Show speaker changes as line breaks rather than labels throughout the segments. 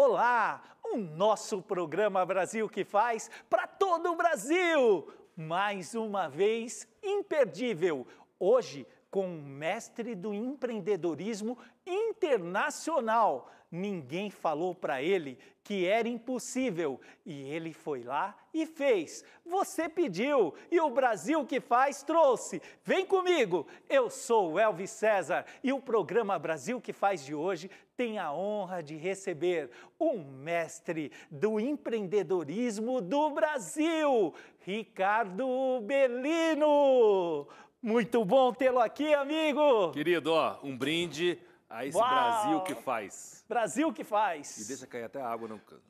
Olá, o nosso programa Brasil que faz para todo o Brasil. Mais uma vez, imperdível. Hoje, com o mestre do empreendedorismo internacional. Ninguém falou para ele que era impossível e ele foi lá e fez. Você pediu e o Brasil que faz trouxe. Vem comigo. Eu sou o Elvis César e o programa Brasil que faz de hoje tem a honra de receber um mestre do empreendedorismo do Brasil, Ricardo Bellino. Muito bom tê-lo aqui, amigo.
Querido, ó, um brinde a esse Uau. Brasil que faz.
Brasil que faz.
E deixa cair até a água no cano.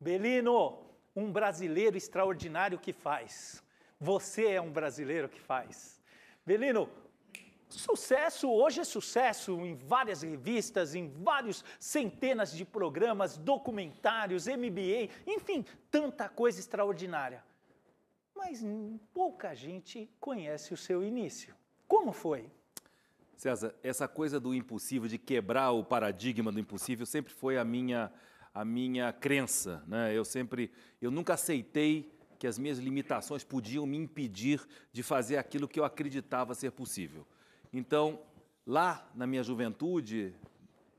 Belino, um brasileiro extraordinário que faz. Você é um brasileiro que faz. Belino, sucesso, hoje é sucesso em várias revistas, em vários centenas de programas, documentários, MBA, enfim, tanta coisa extraordinária mas pouca gente conhece o seu início. Como foi?
César, essa coisa do impossível, de quebrar o paradigma do impossível, sempre foi a minha, a minha crença. Né? Eu sempre, eu nunca aceitei que as minhas limitações podiam me impedir de fazer aquilo que eu acreditava ser possível. Então, lá na minha juventude,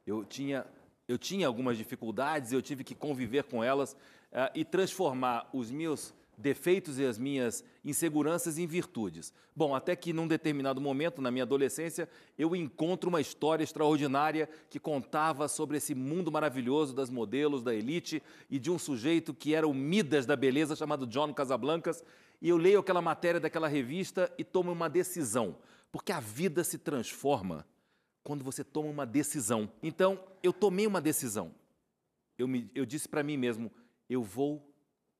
eu tinha, eu tinha algumas dificuldades, eu tive que conviver com elas uh, e transformar os meus defeitos e as minhas inseguranças em virtudes. Bom, até que num determinado momento, na minha adolescência, eu encontro uma história extraordinária que contava sobre esse mundo maravilhoso das modelos, da elite e de um sujeito que era o Midas da beleza, chamado John Casablancas. E eu leio aquela matéria daquela revista e tomo uma decisão, porque a vida se transforma quando você toma uma decisão. Então, eu tomei uma decisão. Eu, me, eu disse para mim mesmo: eu vou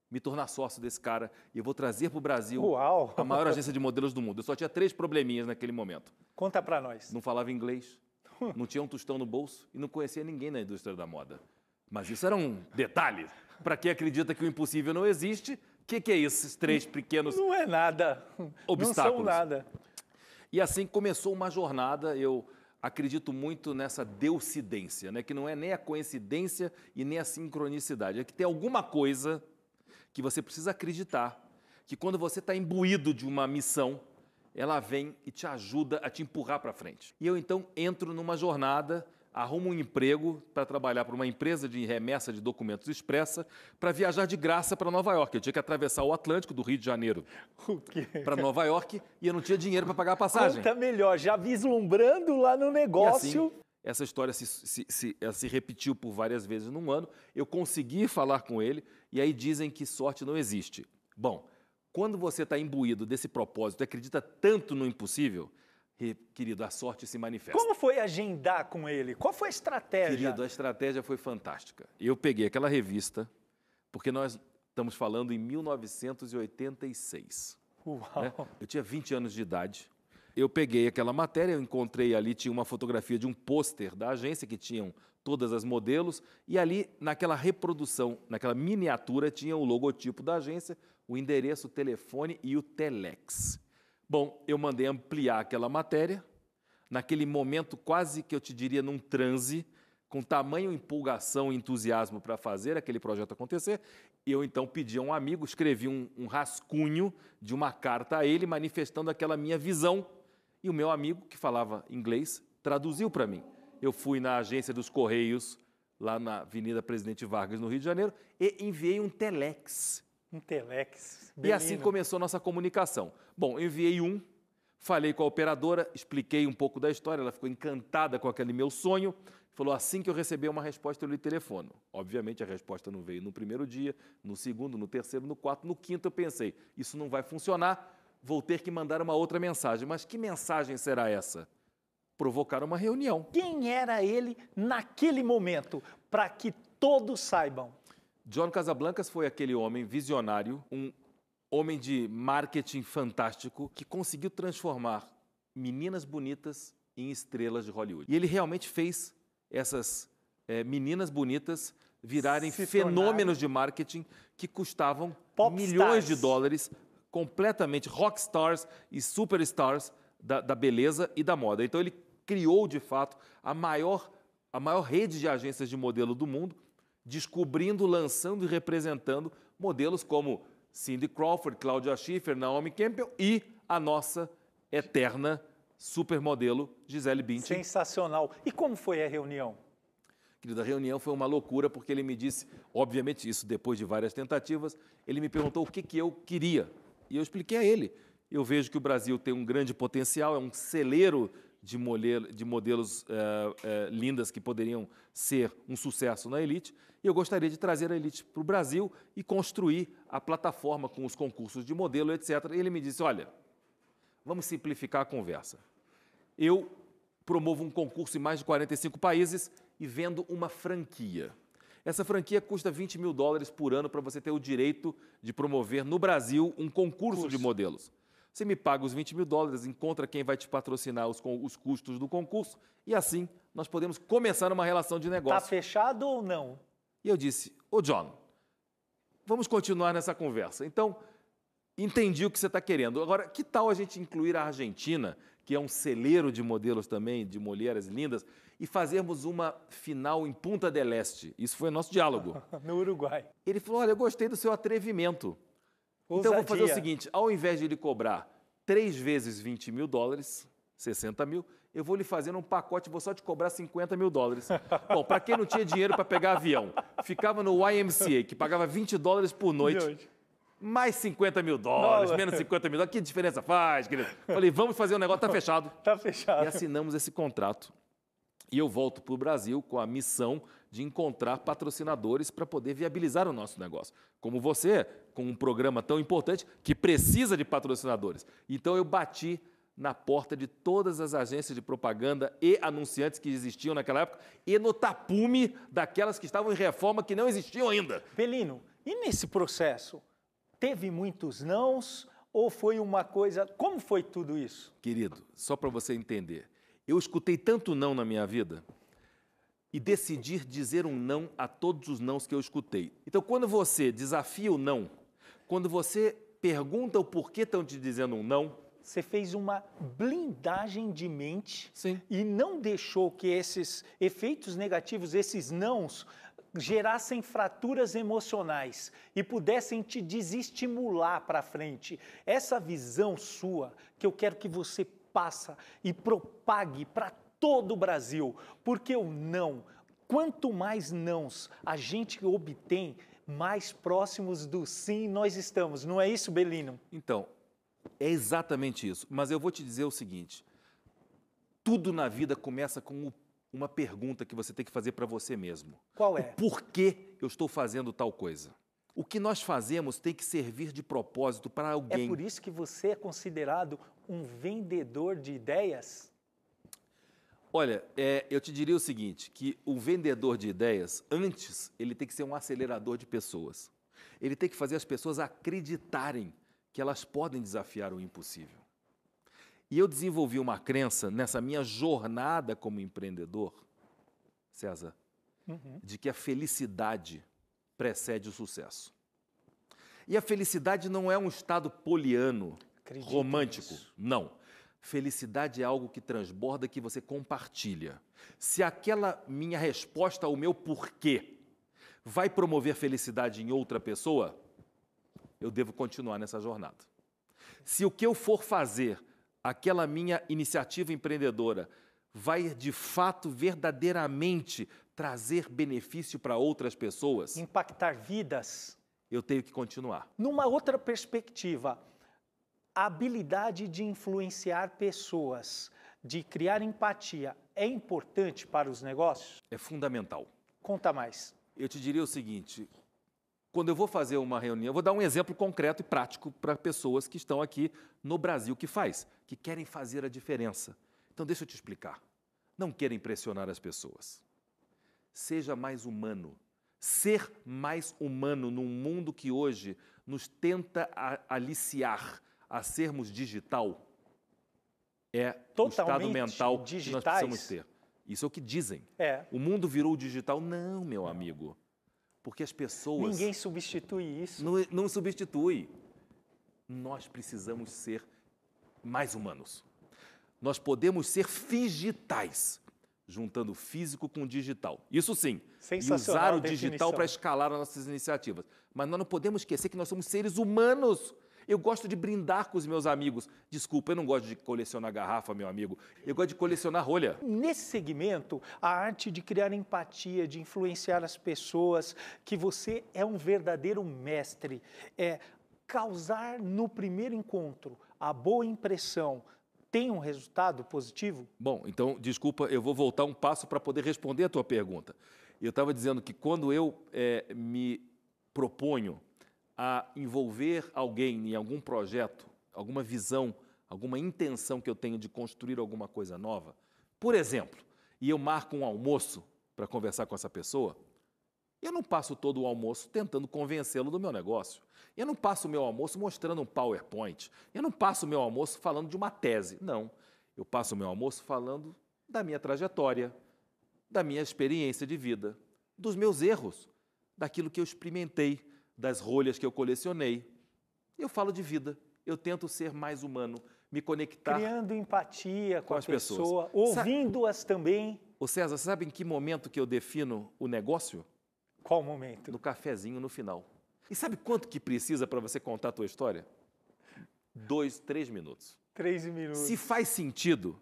me tornar sócio desse cara e eu vou trazer para o Brasil
Uau.
a maior agência de modelos do mundo. Eu só tinha três probleminhas naquele momento.
Conta para nós.
Não falava inglês, não tinha um tostão no bolso e não conhecia ninguém na indústria da moda. Mas isso era um detalhe. Para quem acredita que o impossível não existe, o que, que, é isso, esses três pequenos
Não é nada.
Obstáculos.
Não são nada.
E assim começou uma jornada, eu acredito muito nessa deucidência, né? que não é nem a coincidência e nem a sincronicidade, é que tem alguma coisa que você precisa acreditar que quando você está imbuído de uma missão, ela vem e te ajuda a te empurrar para frente. E eu então entro numa jornada, arrumo um emprego para trabalhar para uma empresa de remessa de documentos expressa para viajar de graça para Nova York. Eu tinha que atravessar o Atlântico do Rio de Janeiro para Nova York e eu não tinha dinheiro para pagar a passagem.
Conta melhor, já vislumbrando lá no negócio.
Assim, essa história se, se, se, se, repetiu por várias vezes num ano. Eu consegui falar com ele e aí dizem que sorte não existe. Bom, quando você está imbuído desse propósito, acredita tanto no impossível, querido, a sorte se manifesta.
Como foi agendar com ele? Qual foi a estratégia?
Querido, a estratégia foi fantástica. Eu peguei aquela revista, porque nós estamos falando em 1986. Uau! Né? Eu tinha 20 anos de idade eu peguei aquela matéria, eu encontrei ali, tinha uma fotografia de um pôster da agência que tinham todas as modelos, e ali, naquela reprodução, naquela miniatura, tinha o logotipo da agência, o endereço, o telefone e o telex. Bom, eu mandei ampliar aquela matéria, naquele momento quase que eu te diria num transe, com tamanho empolgação e entusiasmo para fazer aquele projeto acontecer, eu então pedi a um amigo, escrevi um, um rascunho de uma carta a ele, manifestando aquela minha visão e o meu amigo, que falava inglês, traduziu para mim. Eu fui na agência dos Correios, lá na Avenida Presidente Vargas, no Rio de Janeiro, e enviei um telex.
Um telex.
E assim começou a nossa comunicação. Bom, enviei um, falei com a operadora, expliquei um pouco da história, ela ficou encantada com aquele meu sonho, falou assim que eu receber uma resposta eu lhe telefono. Obviamente a resposta não veio no primeiro dia, no segundo, no terceiro, no quarto, no quinto eu pensei, isso não vai funcionar, vou ter que mandar uma outra mensagem. Mas que mensagem será essa? Provocar uma reunião.
Quem era ele naquele momento, para que todos saibam?
John Casablancas foi aquele homem visionário, um homem de marketing fantástico que conseguiu transformar meninas bonitas em estrelas de Hollywood. E ele realmente fez essas é, meninas bonitas virarem fenômenos de marketing que custavam Pop milhões stars. de dólares completamente rockstars e superstars da, da beleza e da moda. Então ele criou, de fato, a maior a maior rede de agências de modelo do mundo, descobrindo, lançando e representando modelos como Cindy Crawford, Claudia Schiffer, Naomi Campbell e a nossa eterna supermodelo Gisele Bündchen.
Sensacional. E como foi a reunião?
Querida, a reunião foi uma loucura porque ele me disse, obviamente isso depois de várias tentativas, ele me perguntou o que, que eu queria. E eu expliquei a ele. Eu vejo que o Brasil tem um grande potencial, é um celeiro de, de modelos é, é, lindas que poderiam ser um sucesso na elite. E eu gostaria de trazer a elite para o Brasil e construir a plataforma com os concursos de modelo, etc. E ele me disse: olha, vamos simplificar a conversa. Eu promovo um concurso em mais de 45 países e vendo uma franquia. Essa franquia custa 20 mil dólares por ano para você ter o direito de promover no Brasil um concurso Curso. de modelos. Você me paga os 20 mil dólares, encontra quem vai te patrocinar os, os custos do concurso e assim nós podemos começar uma relação de negócio.
Está fechado ou não?
E eu disse, ô John, vamos continuar nessa conversa. Então, entendi o que você está querendo. Agora, que tal a gente incluir a Argentina, que é um celeiro de modelos também, de mulheres lindas, e fazermos uma final em Punta del Este? Isso foi nosso diálogo.
no Uruguai.
Ele falou, olha, eu gostei do seu atrevimento. Ousadia. Então, eu vou fazer o seguinte: ao invés de ele cobrar três vezes 20 mil dólares, 60 mil, eu vou lhe fazer um pacote, vou só te cobrar 50 mil dólares. Bom, para quem não tinha dinheiro para pegar avião, ficava no YMCA, que pagava 20 dólares por noite, mais 50 mil dólares, menos 50 mil dólares, que diferença faz, querido? Falei, vamos fazer um negócio, tá fechado.
Tá fechado.
E assinamos esse contrato. E eu volto para o Brasil com a missão de encontrar patrocinadores para poder viabilizar o nosso negócio. Como você, com um programa tão importante que precisa de patrocinadores. Então eu bati na porta de todas as agências de propaganda e anunciantes que existiam naquela época e no tapume daquelas que estavam em reforma que não existiam ainda.
Belino, e nesse processo, teve muitos nãos ou foi uma coisa. Como foi tudo isso?
Querido, só para você entender, eu escutei tanto não na minha vida e decidir dizer um não a todos os nãos que eu escutei. Então, quando você desafia o não, quando você pergunta o porquê estão te dizendo um não,
você fez uma blindagem de mente
Sim.
e não deixou que esses efeitos negativos, esses nãos, gerassem fraturas emocionais e pudessem te desestimular para frente. Essa visão sua que eu quero que você passa e propague para todo o Brasil, porque o não, quanto mais nãos a gente obtém, mais próximos do sim nós estamos. Não é isso, Belino?
Então, é exatamente isso. Mas eu vou te dizer o seguinte: tudo na vida começa com uma pergunta que você tem que fazer para você mesmo.
Qual é?
O porquê eu estou fazendo tal coisa? O que nós fazemos tem que servir de propósito para alguém.
É por isso que você é considerado um vendedor de ideias?
Olha, é, eu te diria o seguinte, que o vendedor de ideias, antes, ele tem que ser um acelerador de pessoas. Ele tem que fazer as pessoas acreditarem que elas podem desafiar o impossível. E eu desenvolvi uma crença nessa minha jornada como empreendedor, César, uhum. de que a felicidade precede o sucesso. E a felicidade não é um estado poliano, Acredito romântico. Nisso. Não. Felicidade é algo que transborda, que você compartilha. Se aquela minha resposta ao meu porquê vai promover felicidade em outra pessoa, eu devo continuar nessa jornada. Se o que eu for fazer, aquela minha iniciativa empreendedora, vai de fato, verdadeiramente trazer benefício para outras pessoas,
impactar vidas,
eu tenho que continuar.
Numa outra perspectiva, a habilidade de influenciar pessoas, de criar empatia, é importante para os negócios?
É fundamental.
Conta mais.
Eu te diria o seguinte: quando eu vou fazer uma reunião, eu vou dar um exemplo concreto e prático para pessoas que estão aqui no Brasil que faz, que querem fazer a diferença. Então deixa eu te explicar. Não queira impressionar as pessoas. Seja mais humano. Ser mais humano num mundo que hoje nos tenta aliciar a sermos digital é Totalmente o estado mental digitais. que nós precisamos ter. Isso é o que dizem.
É.
O mundo virou digital. Não, meu amigo. Porque as pessoas.
Ninguém substitui isso.
Não, não substitui. Nós precisamos ser mais humanos. Nós podemos ser digitais, juntando físico com digital. Isso sim. E usar o digital para escalar as nossas iniciativas. Mas nós não podemos esquecer que nós somos seres humanos. Eu gosto de brindar com os meus amigos. Desculpa, eu não gosto de colecionar garrafa, meu amigo. Eu gosto de colecionar rolha.
Nesse segmento, a arte de criar empatia, de influenciar as pessoas, que você é um verdadeiro mestre, é causar no primeiro encontro a boa impressão, tem um resultado positivo?
Bom, então, desculpa, eu vou voltar um passo para poder responder a tua pergunta. Eu estava dizendo que quando eu eh, me proponho a envolver alguém em algum projeto, alguma visão, alguma intenção que eu tenho de construir alguma coisa nova, por exemplo, e eu marco um almoço para conversar com essa pessoa, eu não passo todo o almoço tentando convencê-lo do meu negócio. Eu não passo o meu almoço mostrando um PowerPoint. Eu não passo o meu almoço falando de uma tese. Não. Eu passo o meu almoço falando da minha trajetória, da minha experiência de vida, dos meus erros, daquilo que eu experimentei, das rolhas que eu colecionei. Eu falo de vida. Eu tento ser mais humano, me conectar.
Criando empatia com,
com as pessoas.
pessoa, ouvindo-as também.
Ô César, sabe em que momento que eu defino o negócio?
Qual momento?
No cafezinho no final. E sabe quanto que precisa para você contar a tua história? Dois, três minutos.
Três minutos.
Se faz sentido,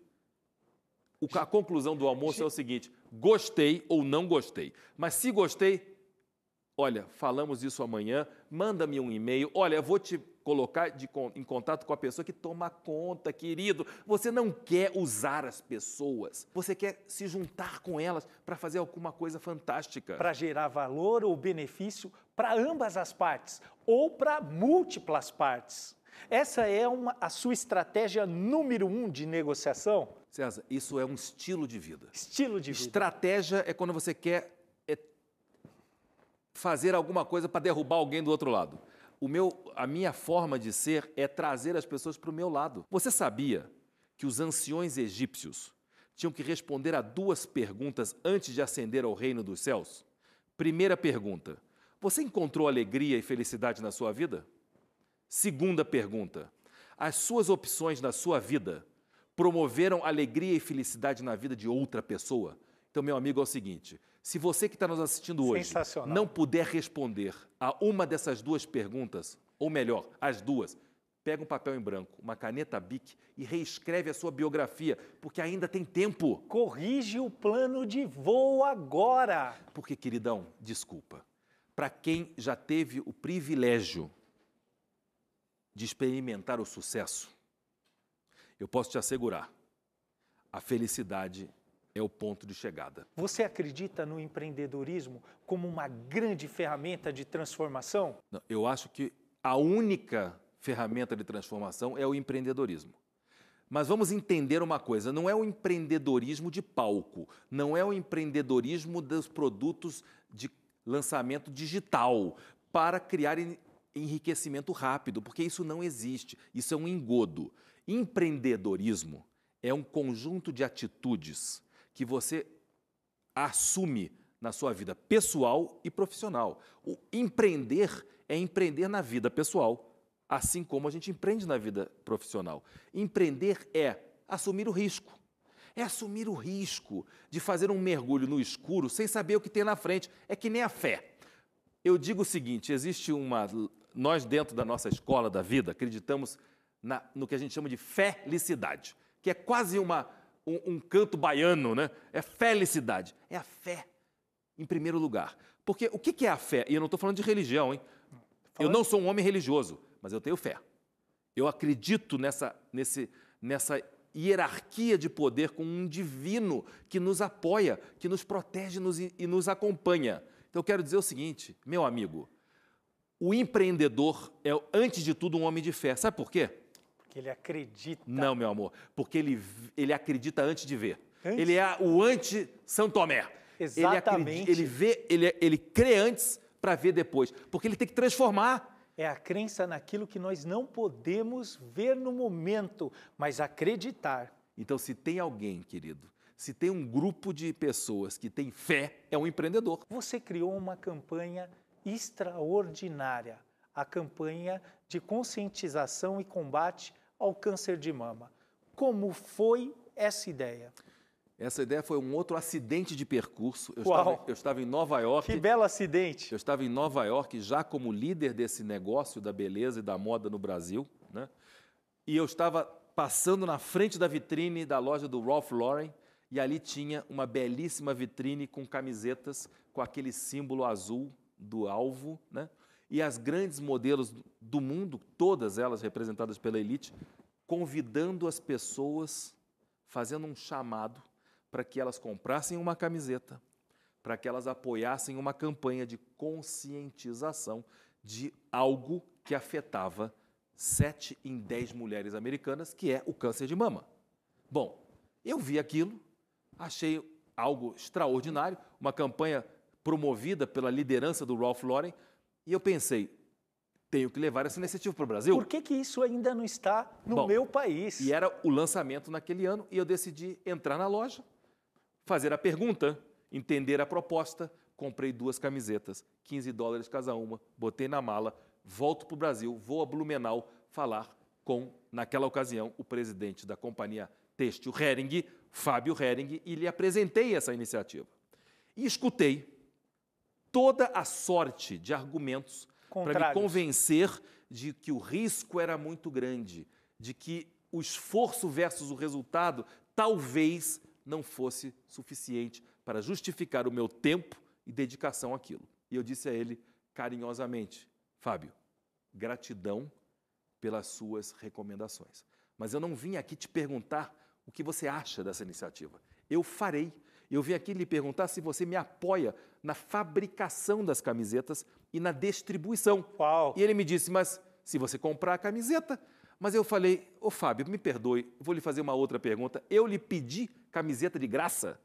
o- a conclusão do almoço é o seguinte: gostei ou não gostei. Mas se gostei, olha, falamos isso amanhã, manda-me um e-mail. Olha, eu vou te colocar de em contato com a pessoa que toma conta, querido. Você não quer usar as pessoas, você quer se juntar com elas para fazer alguma coisa fantástica.
Para gerar valor ou benefício para ambas as partes ou para múltiplas partes. Essa é uma, a sua estratégia número um de negociação?
César, isso é um estilo de vida.
Estilo de vida.
Estratégia é quando você quer fazer alguma coisa para derrubar alguém do outro lado. O meu, a minha forma de ser é trazer as pessoas para o meu lado. Você sabia que os anciões egípcios tinham que responder a duas perguntas antes de ascender ao reino dos céus? Primeira pergunta: Você encontrou alegria e felicidade na sua vida? Segunda pergunta: As suas opções na sua vida promoveram alegria e felicidade na vida de outra pessoa? Então, meu amigo, é o seguinte: se você que está nos assistindo hoje não puder responder a uma dessas duas perguntas, ou melhor, as duas, pega um papel em branco, uma caneta Bic e reescreve a sua biografia, porque ainda tem tempo.
Corrige o plano de voo agora.
Porque, queridão, desculpa, para quem já teve o privilégio de experimentar o sucesso, eu posso te assegurar, a felicidade é o ponto de chegada.
Você acredita no empreendedorismo como uma grande ferramenta de transformação?
Eu acho que a única ferramenta de transformação é o empreendedorismo. Mas vamos entender uma coisa: não é o empreendedorismo de palco, não é o empreendedorismo dos produtos de lançamento digital para criar en- enriquecimento rápido, porque isso não existe, isso é um engodo. Empreendedorismo é um conjunto de atitudes que você assume na sua vida pessoal e profissional. O empreender é empreender na vida pessoal, assim como a gente empreende na vida profissional. Empreender é assumir o risco. É assumir o risco de fazer um mergulho no escuro sem saber o que tem na frente. É que nem a fé. Eu digo o seguinte: existe uma. Nós, dentro da nossa escola da vida, acreditamos na- no que a gente chama de felicidade, que é quase uma, um, um canto baiano, né? É felicidade. É a fé, em primeiro lugar. Porque o que é a fé? E eu não estou falando de religião, hein? Eu não sou um homem religioso, mas eu tenho fé. Eu acredito nessa, nesse, nessa hierarquia de poder com um divino que nos apoia, que nos protege nos- e nos acompanha. Então eu quero dizer o seguinte, meu amigo, o empreendedor é, antes de tudo, um homem de fé. Sabe por quê?
Porque ele acredita.
Não, meu amor, porque ele, ele acredita antes de ver.
Antes?
Ele é o anti-São Tomé. Ele,
Exatamente.
acredita, ele vê, ele, ele crê antes para ver depois, porque ele tem que transformar.
É a crença naquilo que nós não podemos ver no momento, mas acreditar.
Então, se tem alguém, querido, se tem um grupo de pessoas que tem fé, é um empreendedor.
Você criou uma campanha extraordinária, a campanha de conscientização e combate ao câncer de mama. Como foi essa ideia?
Essa ideia foi um outro acidente de percurso. Eu,
Uau.
estava, eu estava em Nova York.
Que belo acidente.
Eu estava em Nova York já como líder desse negócio da beleza e da moda no Brasil, né? E eu estava passando na frente da vitrine da loja do Ralph Lauren e ali tinha uma belíssima vitrine com camisetas com aquele símbolo azul do alvo, né? E as grandes modelos do mundo, todas elas representadas pela elite, convidando as pessoas, fazendo um chamado para que elas comprassem uma camiseta, para que elas apoiassem uma campanha de conscientização de algo que afetava sete em dez mulheres americanas, que é o câncer de mama. Bom, eu vi aquilo, achei algo extraordinário, uma campanha promovida pela liderança do Ralph Lauren, e eu pensei, tenho que levar essa iniciativa para o Brasil.
Por que, que isso ainda não está no
Bom,
meu país?
E era o lançamento naquele ano, e eu decidi entrar na loja, fazer a pergunta, entender a proposta, comprei duas camisetas, 15 dólares cada uma, botei na mala, volto para o Brasil, vou a Blumenau falar com, naquela ocasião, o presidente da companhia Têxtil Hering, Fábio Hering, e lhe apresentei essa iniciativa. E escutei toda a sorte de argumentos para me convencer de que o risco era muito grande, de que o esforço versus o resultado talvez não fosse suficiente para justificar o meu tempo e dedicação àquilo. E eu disse a ele carinhosamente: Fábio, gratidão pelas suas recomendações. Mas eu não vim aqui te perguntar o que você acha dessa iniciativa. Eu farei. Eu vim aqui lhe perguntar se você me apoia na fabricação das camisetas e na distribuição.
Uau.
E ele me disse, mas se você comprar a camiseta. Mas eu falei, ô Fábio, me perdoe, vou lhe fazer uma outra pergunta. Eu lhe pedi camiseta de graça?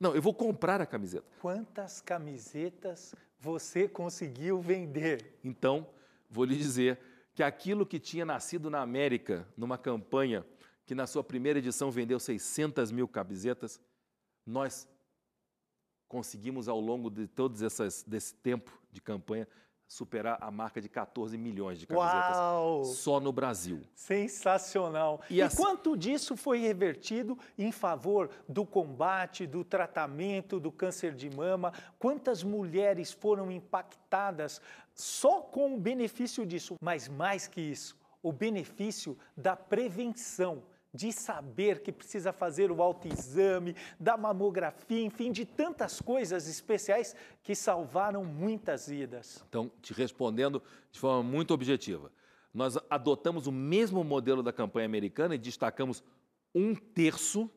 Não, eu vou comprar a camiseta.
Quantas camisetas você conseguiu vender?
Então, vou lhe dizer que aquilo que tinha nascido na América, numa campanha que na sua primeira edição vendeu 600 mil camisetas, nós conseguimos ao longo de todo desse tempo de campanha superar a marca de 14 milhões de camisetas
Uau!
só no Brasil.
Sensacional.
E
E,
assim-
quanto disso foi revertido em favor do combate, do tratamento do câncer de mama? Quantas mulheres foram impactadas só com o benefício disso? Mas mais que isso, o benefício da prevenção. De saber que precisa fazer o autoexame, da mamografia, enfim, de tantas coisas especiais que salvaram muitas vidas.
Então, te respondendo de forma muito objetiva, nós adotamos o mesmo modelo da campanha americana e destacamos um terço,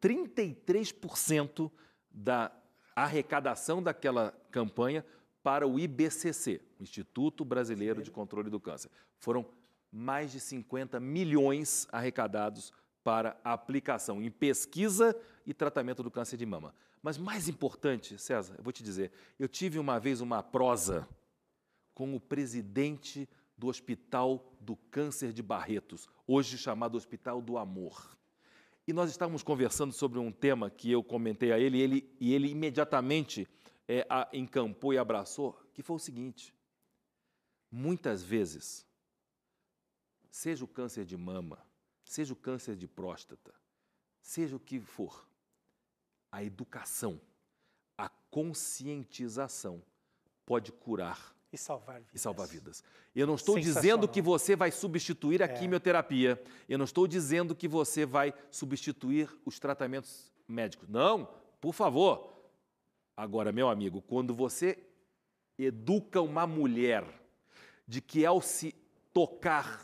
33% da arrecadação daquela campanha para o IBCC, o Instituto Brasileiro de Controle do Câncer. Foram mais de 50 milhões arrecadados para aplicação em pesquisa e tratamento do câncer de mama. Mas mais importante, César, eu vou te dizer, eu tive uma vez uma prosa com o presidente do Hospital do Câncer de Barretos, hoje chamado Hospital do Amor. E nós estávamos conversando sobre um tema que eu comentei a ele, e ele, e ele imediatamente é, a, encampou e abraçou, que foi o seguinte: muitas vezes, seja o câncer de mama, seja o câncer de próstata, seja o que for, a educação, a conscientização pode curar
E salvar vidas.
e salvar vidas. Eu não estou dizendo que você vai substituir a
É.
quimioterapia. Eu não estou dizendo que você vai substituir os tratamentos médicos. Não, por favor. Agora, meu amigo, quando você educa uma mulher de que ao se tocar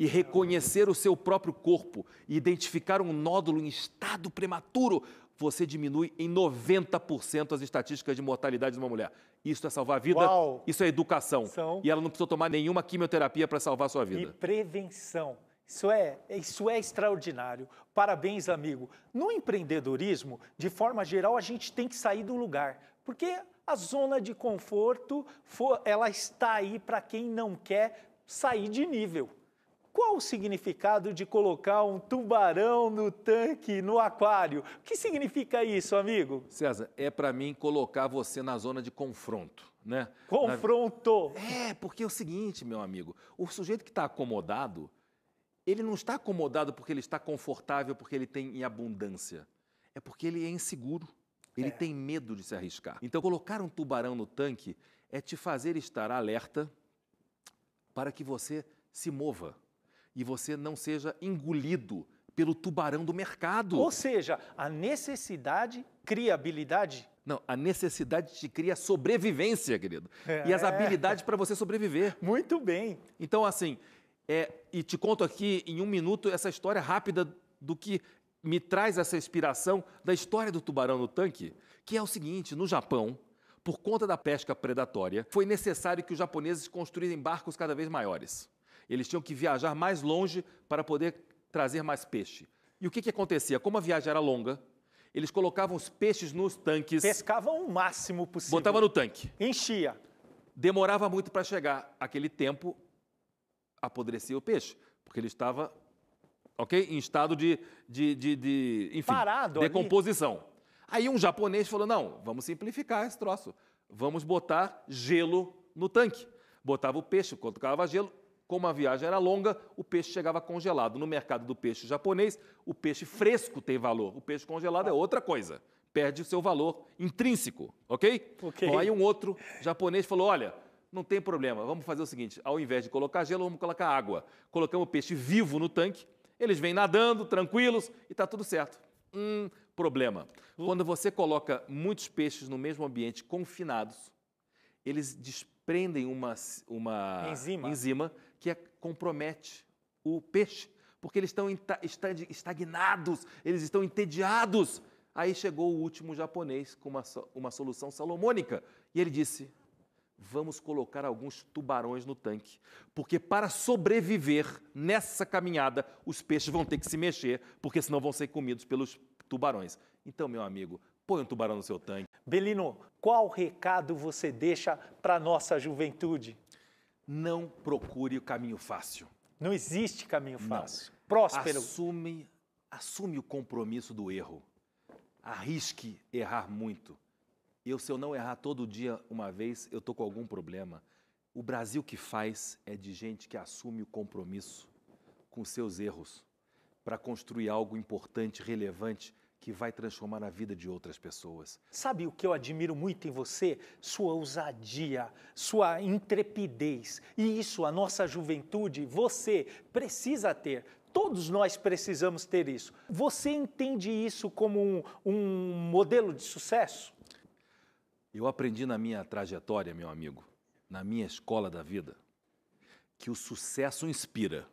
e reconhecer o seu próprio corpo e identificar um nódulo em estado prematuro, você diminui em 90% as estatísticas de mortalidade de uma mulher. Isso é salvar a vida,
Uau!
isso é educação.
São-
E ela não precisou tomar nenhuma quimioterapia para salvar a sua
E
vida.
prevenção. Isso é, isso é extraordinário. Parabéns, amigo. No empreendedorismo, de forma geral, a gente tem que sair do lugar, porque a zona de conforto, fo- ela está aí para quem não quer sair de nível. Qual o significado de colocar um tubarão no tanque, no aquário? O que significa isso, amigo?
César, é para mim colocar você na zona de confronto, né? Na-
Confrontou.
É, porque é o seguinte, meu amigo, o sujeito que está acomodado, ele não está acomodado porque ele está confortável, porque ele tem em abundância. É porque ele é inseguro. Ele é. tem medo de se arriscar. Então, colocar um tubarão no tanque é te fazer estar alerta para que você se mova e você não seja engolido pelo tubarão do mercado.
Ou seja, a necessidade cria habilidade.
Não, a necessidade te cria sobrevivência, querido. É. E as habilidades para você sobreviver.
Muito bem.
Então, assim, é, e te conto aqui em um minuto essa história rápida do que me traz essa inspiração da história do tubarão no tanque, que é o seguinte: no Japão, por conta da pesca predatória, foi necessário que os japoneses construíssem barcos cada vez maiores. Eles tinham que viajar mais longe para poder trazer mais peixe. E o que, que acontecia? Como a viagem era longa, eles colocavam os peixes nos tanques.
Pescavam o máximo possível.
Botava no tanque.
Enchia.
Demorava muito para chegar. Aquele tempo apodrecia o peixe, porque ele estava ok? Em estado de, de, de, de enfim,
Parado
decomposição. Ali. Aí um japonês falou: não, vamos simplificar esse troço. Vamos botar gelo no tanque. Botava o peixe, colocava gelo. Como a viagem era longa, o peixe chegava congelado. No mercado do peixe japonês, o peixe fresco tem valor. O peixe congelado é outra coisa. Perde o seu valor intrínseco, ok?
okay.
Bom, aí um outro japonês falou: olha, não tem problema, vamos fazer o seguinte: ao invés de colocar gelo, vamos colocar água. Colocamos o peixe vivo no tanque, eles vêm nadando, tranquilos, e está tudo certo. Um problema. Quando você coloca muitos peixes no mesmo ambiente, confinados, eles desprendem uma, uma
enzima.
enzima que é, compromete o peixe, porque eles estão estagnados, eles estão entediados. Aí chegou o último japonês com uma, uma solução salomônica e ele disse: vamos colocar alguns tubarões no tanque. Porque para sobreviver nessa caminhada, os peixes vão ter que se mexer, porque senão vão ser comidos pelos tubarões. Então, meu amigo, põe um tubarão no seu tanque.
Belino, qual recado você deixa para a nossa juventude?
Não procure o caminho fácil.
Não existe caminho fácil.
Não. Próspero. Assume, assume o compromisso do erro. Arrisque errar muito. Eu, se eu não errar todo dia uma vez, eu estou com algum problema. O Brasil que faz é de gente que assume o compromisso com seus erros para construir algo importante, relevante, que vai transformar a vida de outras pessoas.
Sabe o que eu admiro muito em você? Sua ousadia, sua intrepidez. E isso, a nossa juventude, você precisa ter. Todos nós precisamos ter isso. Você entende isso como um, um modelo de sucesso?
Eu aprendi na minha trajetória, meu amigo, na minha escola da vida, que o sucesso inspira,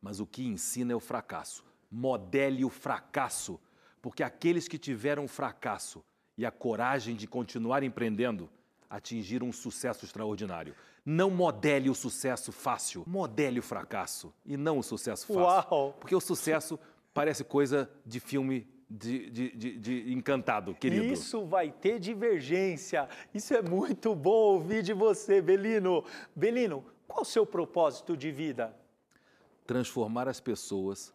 mas o que ensina é o fracasso. Modele o fracasso, porque aqueles que tiveram fracasso e a coragem de continuar empreendendo atingiram um sucesso extraordinário. Não modele o sucesso fácil, modele o fracasso e não o sucesso fácil.
Uau.
Porque o sucesso parece coisa de filme de, de, de, de, encantado, querido.
Isso vai ter divergência. Isso é muito bom ouvir de você, Belino. Belino, qual o seu propósito de vida?
Transformar as pessoas.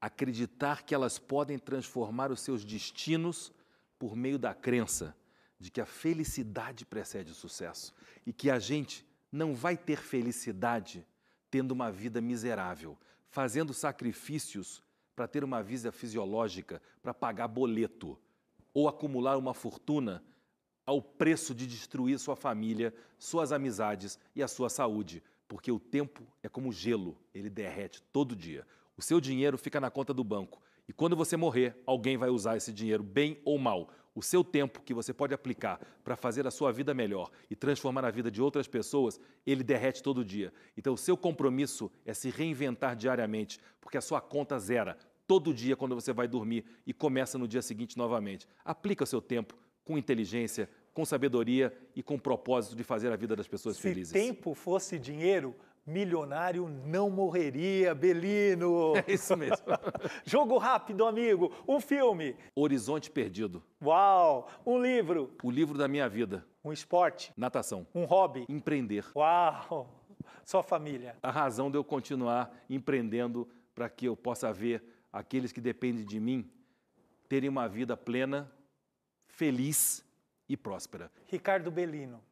Acreditar que elas podem transformar os seus destinos por meio da crença de que a felicidade precede o sucesso e que a gente não vai ter felicidade tendo uma vida miserável, fazendo sacrifícios para ter uma vida fisiológica, para pagar boleto ou acumular uma fortuna ao preço de destruir sua família, suas amizades e a sua saúde, porque o tempo é como gelo, ele derrete todo dia. O seu dinheiro fica na conta do banco e quando você morrer, alguém vai usar esse dinheiro bem ou mal. O seu tempo que você pode aplicar para fazer a sua vida melhor e transformar a vida de outras pessoas, ele derrete todo dia. Então, o seu compromisso é se reinventar diariamente, porque a sua conta zera todo dia quando você vai dormir e começa no dia seguinte novamente. Aplica o seu tempo com inteligência, com sabedoria e com o propósito de fazer a vida das pessoas
Se
felizes.
Se tempo fosse dinheiro, milionário não morreria, Belino.
É isso mesmo.
Jogo rápido, amigo. Um filme.
Horizonte Perdido.
Uau! Um livro.
O livro da minha vida.
Um esporte.
Natação.
Um hobby.
Empreender.
Uau! Sua família.
A razão de eu continuar empreendendo para que eu possa ver aqueles que dependem de mim terem uma vida plena, feliz e próspera.
Ricardo Bellino,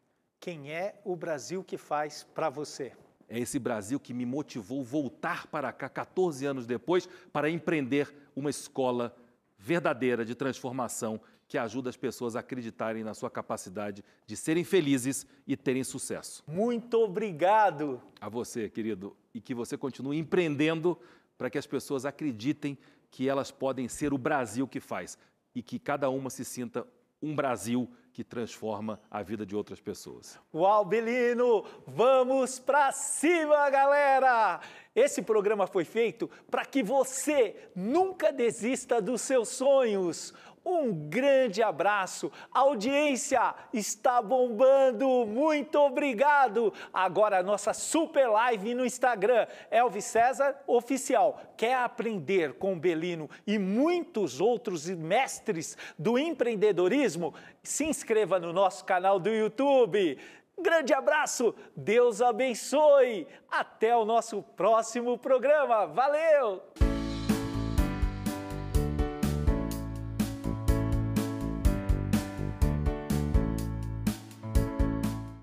quem é o Brasil que faz para você?
É esse Brasil que me motivou voltar para cá 14 anos depois para empreender uma escola verdadeira de transformação que ajuda as pessoas a acreditarem na sua capacidade de serem felizes e terem sucesso.
Muito obrigado.
A você, querido, e que você continue empreendendo para que as pessoas acreditem que elas podem ser o Brasil que faz e que cada uma se sinta um Brasil que transforma a vida de outras pessoas.
Uau, Belino! Vamos para cima, galera! Esse programa foi feito para que você nunca desista dos seus sonhos. Um grande abraço. A audiência está bombando. Muito obrigado. Agora a nossa super live no Instagram, Elvis César Oficial. Quer aprender com Belino e muitos outros mestres do empreendedorismo? Se inscreva no nosso canal do YouTube. Grande abraço, Deus abençoe. Até o nosso próximo programa. Valeu!